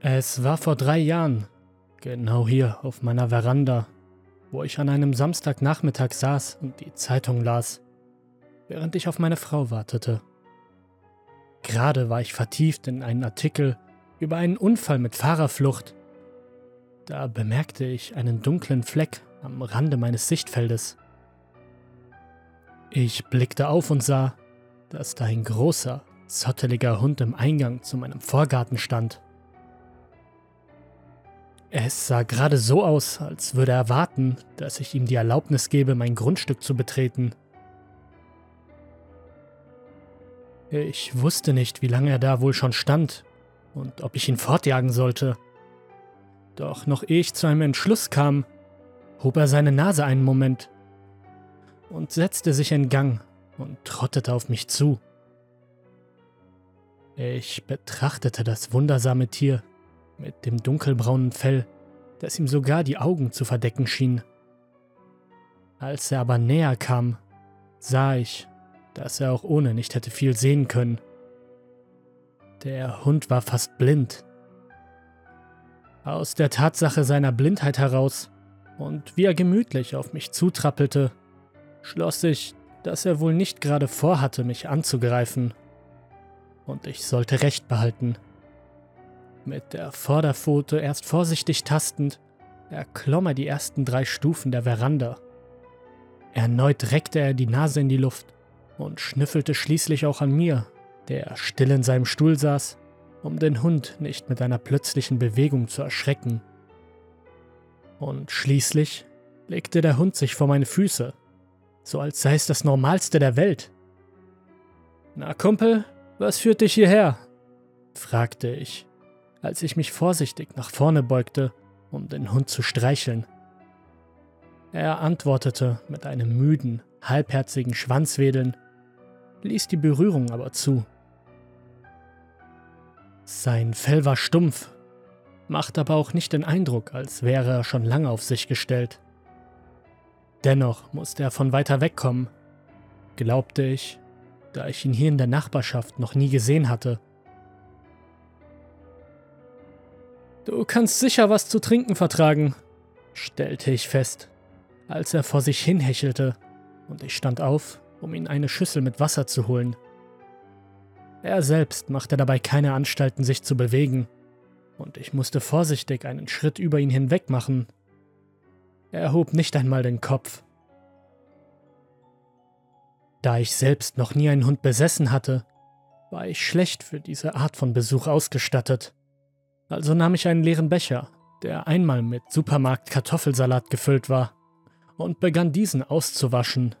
Es war vor drei Jahren, genau hier auf meiner Veranda, wo ich an einem Samstagnachmittag saß und die Zeitung las, während ich auf meine Frau wartete. Gerade war ich vertieft in einen Artikel über einen Unfall mit Fahrerflucht. Da bemerkte ich einen dunklen Fleck am Rande meines Sichtfeldes. Ich blickte auf und sah, dass da ein großer, zotteliger Hund im Eingang zu meinem Vorgarten stand. Es sah gerade so aus, als würde er warten, dass ich ihm die Erlaubnis gebe, mein Grundstück zu betreten. Ich wusste nicht, wie lange er da wohl schon stand und ob ich ihn fortjagen sollte. Doch noch ehe ich zu einem Entschluss kam, hob er seine Nase einen Moment und setzte sich in Gang und trottete auf mich zu. Ich betrachtete das wundersame Tier mit dem dunkelbraunen Fell, das ihm sogar die Augen zu verdecken schien. Als er aber näher kam, sah ich, dass er auch ohne nicht hätte viel sehen können. Der Hund war fast blind. Aus der Tatsache seiner Blindheit heraus und wie er gemütlich auf mich zutrappelte, schloss ich, dass er wohl nicht gerade vorhatte, mich anzugreifen. Und ich sollte Recht behalten. Mit der Vorderpfote erst vorsichtig tastend, erklomm er die ersten drei Stufen der Veranda. Erneut reckte er die Nase in die Luft und schnüffelte schließlich auch an mir, der still in seinem Stuhl saß, um den Hund nicht mit einer plötzlichen Bewegung zu erschrecken. Und schließlich legte der Hund sich vor meine Füße, so als sei es das Normalste der Welt. Na Kumpel, was führt dich hierher? fragte ich als ich mich vorsichtig nach vorne beugte, um den Hund zu streicheln. Er antwortete mit einem müden, halbherzigen Schwanzwedeln, ließ die Berührung aber zu. Sein Fell war stumpf, machte aber auch nicht den Eindruck, als wäre er schon lange auf sich gestellt. Dennoch musste er von weiter weg kommen, glaubte ich, da ich ihn hier in der Nachbarschaft noch nie gesehen hatte Du kannst sicher was zu trinken vertragen, stellte ich fest, als er vor sich hin hechelte, und ich stand auf, um ihn eine Schüssel mit Wasser zu holen. Er selbst machte dabei keine Anstalten, sich zu bewegen, und ich musste vorsichtig einen Schritt über ihn hinweg machen. Er erhob nicht einmal den Kopf. Da ich selbst noch nie einen Hund besessen hatte, war ich schlecht für diese Art von Besuch ausgestattet. Also nahm ich einen leeren Becher, der einmal mit Supermarkt-Kartoffelsalat gefüllt war, und begann diesen auszuwaschen,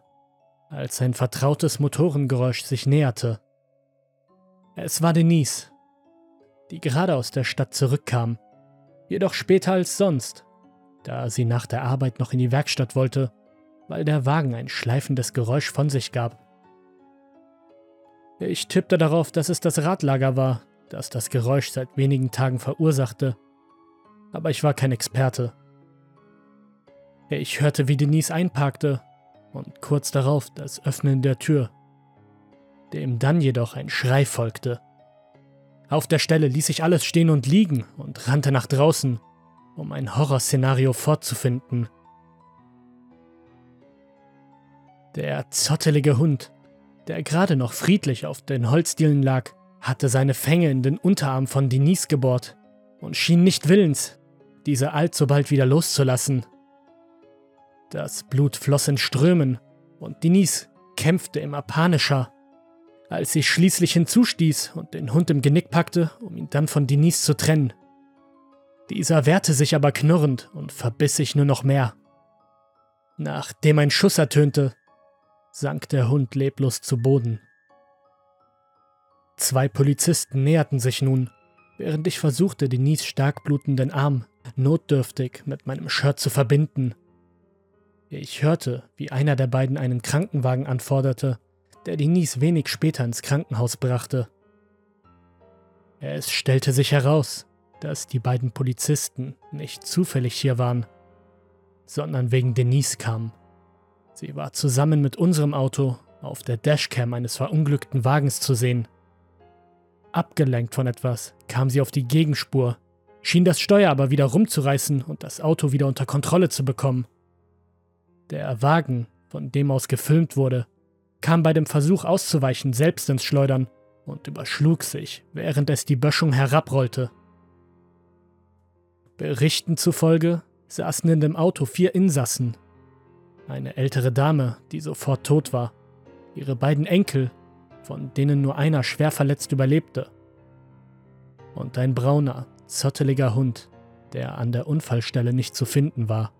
als ein vertrautes Motorengeräusch sich näherte. Es war Denise, die gerade aus der Stadt zurückkam, jedoch später als sonst, da sie nach der Arbeit noch in die Werkstatt wollte, weil der Wagen ein schleifendes Geräusch von sich gab. Ich tippte darauf, dass es das Radlager war, das das Geräusch seit wenigen Tagen verursachte, aber ich war kein Experte. Ich hörte, wie Denise einparkte und kurz darauf das Öffnen der Tür, dem dann jedoch ein Schrei folgte. Auf der Stelle ließ ich alles stehen und liegen und rannte nach draußen, um ein Horrorszenario fortzufinden. Der zottelige Hund, der gerade noch friedlich auf den Holzdielen lag, hatte seine Fänge in den Unterarm von Denise gebohrt und schien nicht willens, diese allzubald wieder loszulassen. Das Blut floss in Strömen und Denise kämpfte immer panischer, als sie schließlich hinzustieß und den Hund im Genick packte, um ihn dann von Denise zu trennen. Dieser wehrte sich aber knurrend und verbiss sich nur noch mehr. Nachdem ein Schuss ertönte, sank der Hund leblos zu Boden. Zwei Polizisten näherten sich nun, während ich versuchte, Denise stark blutenden Arm notdürftig mit meinem Shirt zu verbinden. Ich hörte, wie einer der beiden einen Krankenwagen anforderte, der Denise wenig später ins Krankenhaus brachte. Es stellte sich heraus, dass die beiden Polizisten nicht zufällig hier waren, sondern wegen Denise kamen. Sie war zusammen mit unserem Auto auf der Dashcam eines verunglückten Wagens zu sehen. Abgelenkt von etwas kam sie auf die Gegenspur schien das Steuer aber wieder rumzureißen und das Auto wieder unter Kontrolle zu bekommen. Der Wagen, von dem aus gefilmt wurde, kam bei dem Versuch auszuweichen selbst ins Schleudern und überschlug sich, während es die Böschung herabrollte. Berichten zufolge saßen in dem Auto vier Insassen. Eine ältere Dame, die sofort tot war, ihre beiden Enkel, von denen nur einer schwer verletzt überlebte, und ein brauner, zotteliger Hund, der an der Unfallstelle nicht zu finden war.